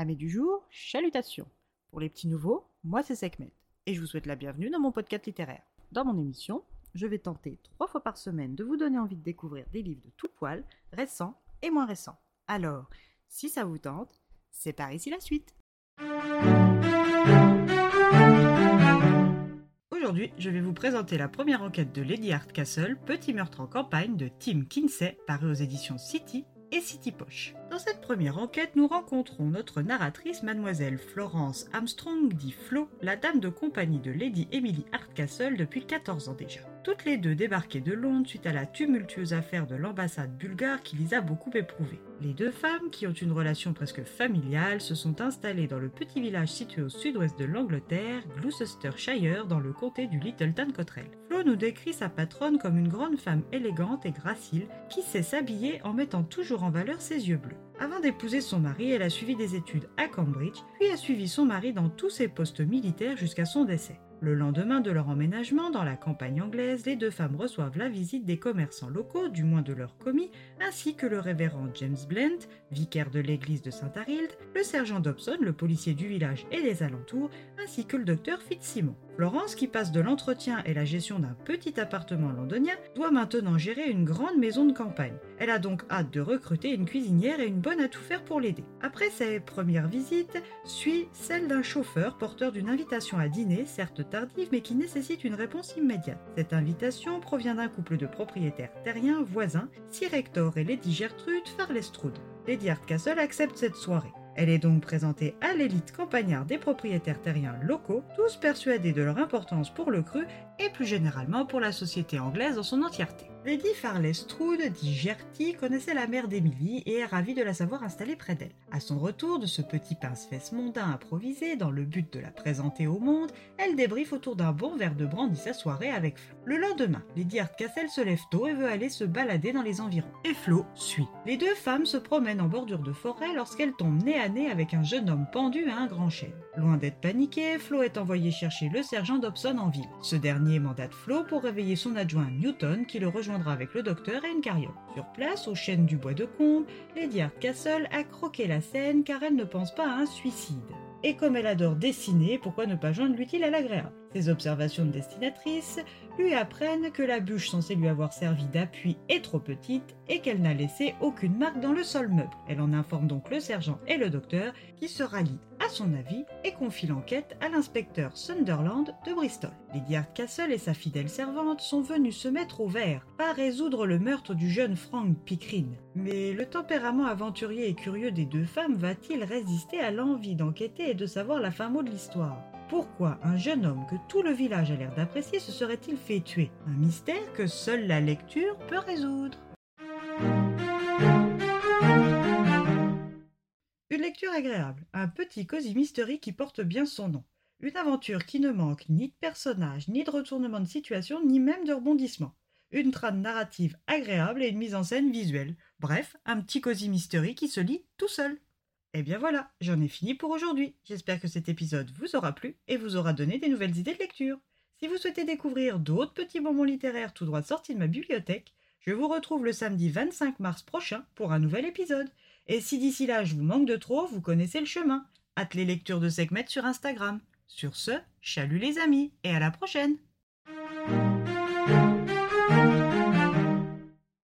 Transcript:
Amis du jour, chalutations. Pour les petits nouveaux, moi c'est Sekhmet et je vous souhaite la bienvenue dans mon podcast littéraire. Dans mon émission, je vais tenter trois fois par semaine de vous donner envie de découvrir des livres de tout poil, récents et moins récents. Alors, si ça vous tente, c'est par ici la suite. Aujourd'hui, je vais vous présenter la première enquête de Lady Hardcastle, Petit meurtre en campagne de Tim Kinsey, paru aux éditions City et City Poche. Dans cette première enquête, nous rencontrons notre narratrice, mademoiselle Florence Armstrong, dit Flo, la dame de compagnie de Lady Emily Hardcastle depuis 14 ans déjà. Toutes les deux débarquées de Londres suite à la tumultueuse affaire de l'ambassade bulgare qui les a beaucoup éprouvées. Les deux femmes, qui ont une relation presque familiale, se sont installées dans le petit village situé au sud-ouest de l'Angleterre, Gloucestershire, dans le comté du Littleton Cotterell. Flo nous décrit sa patronne comme une grande femme élégante et gracile qui sait s'habiller en mettant toujours en valeur ses yeux bleus. Avant d'épouser son mari, elle a suivi des études à Cambridge, puis a suivi son mari dans tous ses postes militaires jusqu'à son décès. Le lendemain de leur emménagement dans la campagne anglaise, les deux femmes reçoivent la visite des commerçants locaux, du moins de leurs commis, ainsi que le révérend James Blent, vicaire de l'église de Saint-Arild, le sergent Dobson, le policier du village et des alentours, ainsi que le docteur Fitzsimon. Florence, qui passe de l'entretien et la gestion d'un petit appartement londonien, doit maintenant gérer une grande maison de campagne. Elle a donc hâte de recruter une cuisinière et une bonne à tout faire pour l'aider. Après ses premières visites, suit celle d'un chauffeur porteur d'une invitation à dîner, certes tardive mais qui nécessite une réponse immédiate. Cette invitation provient d'un couple de propriétaires terriens voisins, Sir Hector et Lady Gertrude Farlestrud. Lady Hardcastle accepte cette soirée. Elle est donc présentée à l'élite campagnard des propriétaires terriens locaux, tous persuadés de leur importance pour le cru et plus généralement pour la société anglaise dans son entièreté. Lady Farlestrud, dit Gertie, connaissait la mère d'Emily et est ravie de la savoir installée près d'elle. À son retour de ce petit pince-fesse mondain improvisé dans le but de la présenter au monde, elle débriefe autour d'un bon verre de brandy sa soirée avec Flo. Le lendemain, Lady Hardcastle se lève tôt et veut aller se balader dans les environs. Et Flo suit. Les deux femmes se promènent en bordure de forêt lorsqu'elles tombent nez à nez avec un jeune homme pendu à un grand chêne. Loin d'être paniqué, Flo est envoyé chercher le sergent Dobson en ville. Ce dernier mandate Flo pour réveiller son adjoint Newton qui le rejoint avec le docteur et une. Sur place, au chêne du bois de Combe, Lady Hardcastle a croqué la scène car elle ne pense pas à un suicide. Et comme elle adore dessiner, pourquoi ne pas joindre l'utile à l'agréable? Ses observations de destinatrice lui apprennent que la bûche censée lui avoir servi d'appui est trop petite et qu'elle n'a laissé aucune marque dans le sol meuble. Elle en informe donc le sergent et le docteur qui se rallient son avis et confie l'enquête à l'inspecteur Sunderland de Bristol. Lady Hardcastle et sa fidèle servante sont venus se mettre au vert, pas résoudre le meurtre du jeune Frank Pickering. Mais le tempérament aventurier et curieux des deux femmes va-t-il résister à l'envie d'enquêter et de savoir la fin mot de l'histoire? Pourquoi un jeune homme que tout le village a l'air d'apprécier se serait-il fait tuer? Un mystère que seule la lecture peut résoudre. Agréable, un petit cosy mystery qui porte bien son nom. Une aventure qui ne manque ni de personnages, ni de retournement de situation, ni même de rebondissement. Une trame narrative agréable et une mise en scène visuelle. Bref, un petit cosy mystery qui se lit tout seul. Et bien voilà, j'en ai fini pour aujourd'hui. J'espère que cet épisode vous aura plu et vous aura donné des nouvelles idées de lecture. Si vous souhaitez découvrir d'autres petits bonbons littéraires tout droit sortis de ma bibliothèque, je vous retrouve le samedi 25 mars prochain pour un nouvel épisode. Et si d'ici là je vous manque de trop, vous connaissez le chemin. Hâte les lectures de Sekhmet sur Instagram. Sur ce, chalut les amis et à la prochaine!